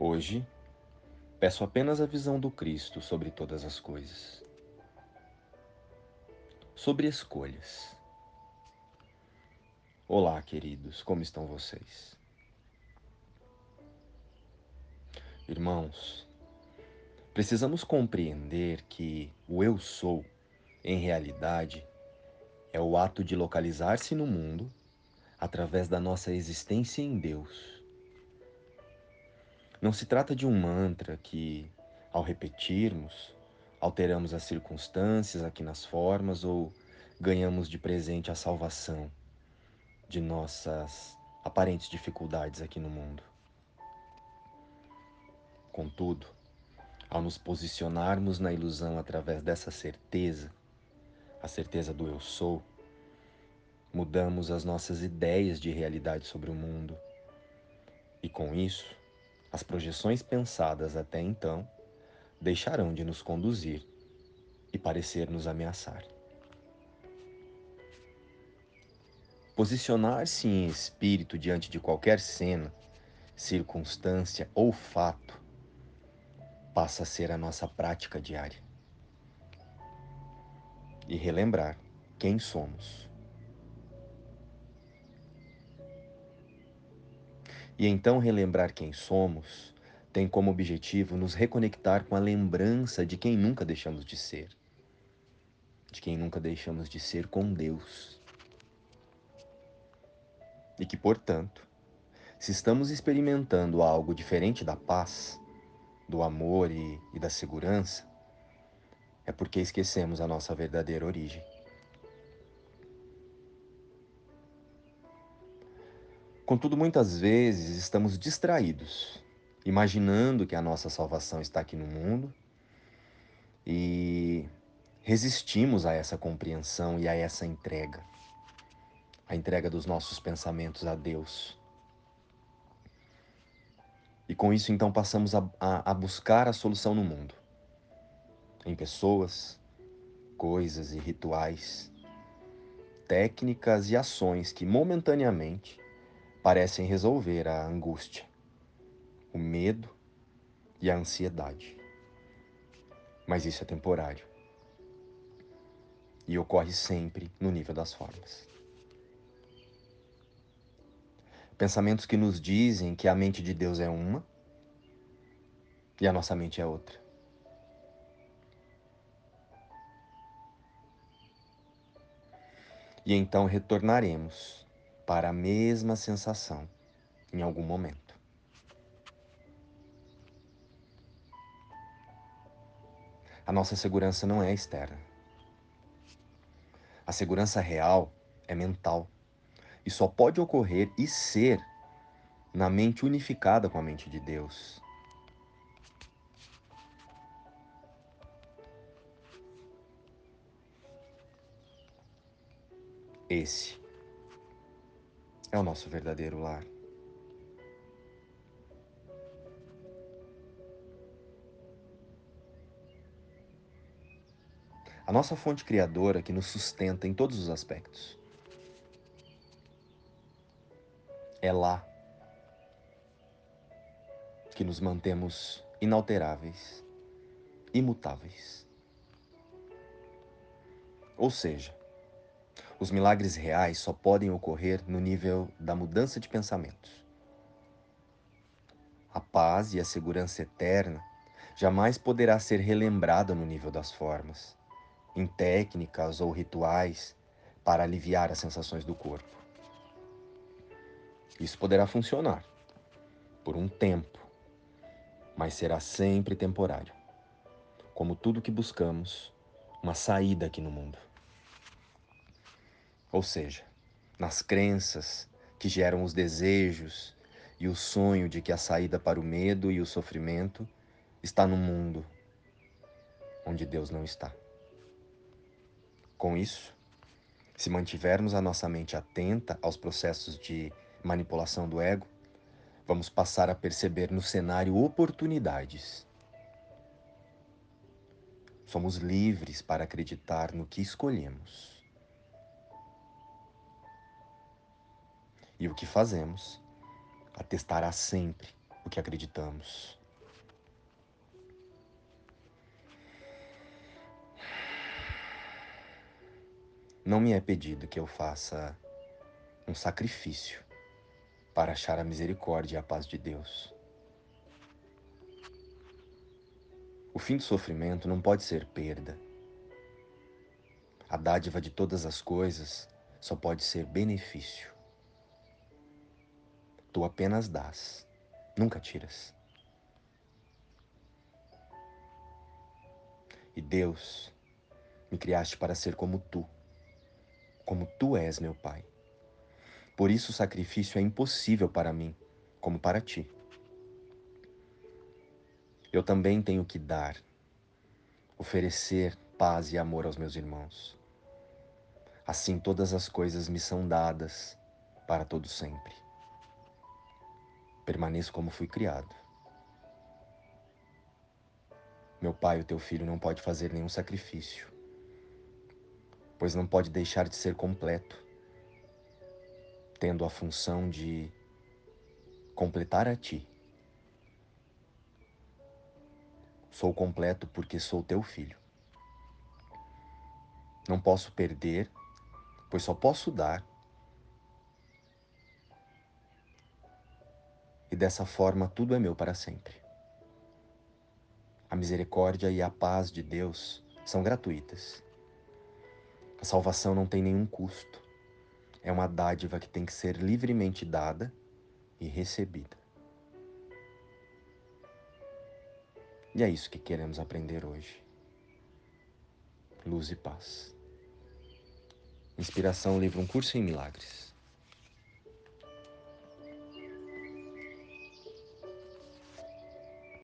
Hoje, peço apenas a visão do Cristo sobre todas as coisas. Sobre escolhas. Olá, queridos, como estão vocês? Irmãos, precisamos compreender que o eu sou, em realidade, é o ato de localizar-se no mundo através da nossa existência em Deus não se trata de um mantra que, ao repetirmos, alteramos as circunstâncias aqui nas formas ou ganhamos de presente a salvação de nossas aparentes dificuldades aqui no mundo. Contudo, ao nos posicionarmos na ilusão através dessa certeza, a certeza do eu sou, mudamos as nossas ideias de realidade sobre o mundo. E com isso, as projeções pensadas até então deixarão de nos conduzir e parecer nos ameaçar. Posicionar-se em espírito diante de qualquer cena, circunstância ou fato passa a ser a nossa prática diária. E relembrar quem somos. E então relembrar quem somos tem como objetivo nos reconectar com a lembrança de quem nunca deixamos de ser. De quem nunca deixamos de ser com Deus. E que, portanto, se estamos experimentando algo diferente da paz, do amor e, e da segurança, é porque esquecemos a nossa verdadeira origem. Contudo, muitas vezes estamos distraídos, imaginando que a nossa salvação está aqui no mundo e resistimos a essa compreensão e a essa entrega a entrega dos nossos pensamentos a Deus. E com isso, então, passamos a, a, a buscar a solução no mundo, em pessoas, coisas e rituais, técnicas e ações que momentaneamente parecem resolver a angústia, o medo e a ansiedade. Mas isso é temporário e ocorre sempre no nível das formas. Pensamentos que nos dizem que a mente de Deus é uma e a nossa mente é outra. E então retornaremos para a mesma sensação em algum momento. A nossa segurança não é externa. A segurança real é mental e só pode ocorrer e ser na mente unificada com a mente de Deus. Esse é o nosso verdadeiro lar. A nossa fonte criadora que nos sustenta em todos os aspectos. É lá que nos mantemos inalteráveis, imutáveis. Ou seja, os milagres reais só podem ocorrer no nível da mudança de pensamentos. A paz e a segurança eterna jamais poderá ser relembrada no nível das formas, em técnicas ou rituais para aliviar as sensações do corpo. Isso poderá funcionar por um tempo, mas será sempre temporário. Como tudo que buscamos, uma saída aqui no mundo. Ou seja, nas crenças que geram os desejos e o sonho de que a saída para o medo e o sofrimento está no mundo onde Deus não está. Com isso, se mantivermos a nossa mente atenta aos processos de manipulação do ego, vamos passar a perceber no cenário oportunidades. Somos livres para acreditar no que escolhemos. E o que fazemos atestará sempre o que acreditamos. Não me é pedido que eu faça um sacrifício para achar a misericórdia e a paz de Deus. O fim do sofrimento não pode ser perda. A dádiva de todas as coisas só pode ser benefício. Tu apenas dás, nunca tiras. E Deus, me criaste para ser como tu como tu és, meu Pai. Por isso o sacrifício é impossível para mim, como para ti. Eu também tenho que dar, oferecer paz e amor aos meus irmãos. Assim todas as coisas me são dadas para todo sempre. Permaneço como fui criado. Meu pai, o teu filho, não pode fazer nenhum sacrifício pois não pode deixar de ser completo, tendo a função de completar a ti. Sou completo porque sou teu filho. Não posso perder, pois só posso dar. E dessa forma tudo é meu para sempre. A misericórdia e a paz de Deus são gratuitas. A salvação não tem nenhum custo. É uma dádiva que tem que ser livremente dada e recebida. E é isso que queremos aprender hoje. Luz e paz. Inspiração, livro Um Curso em Milagres.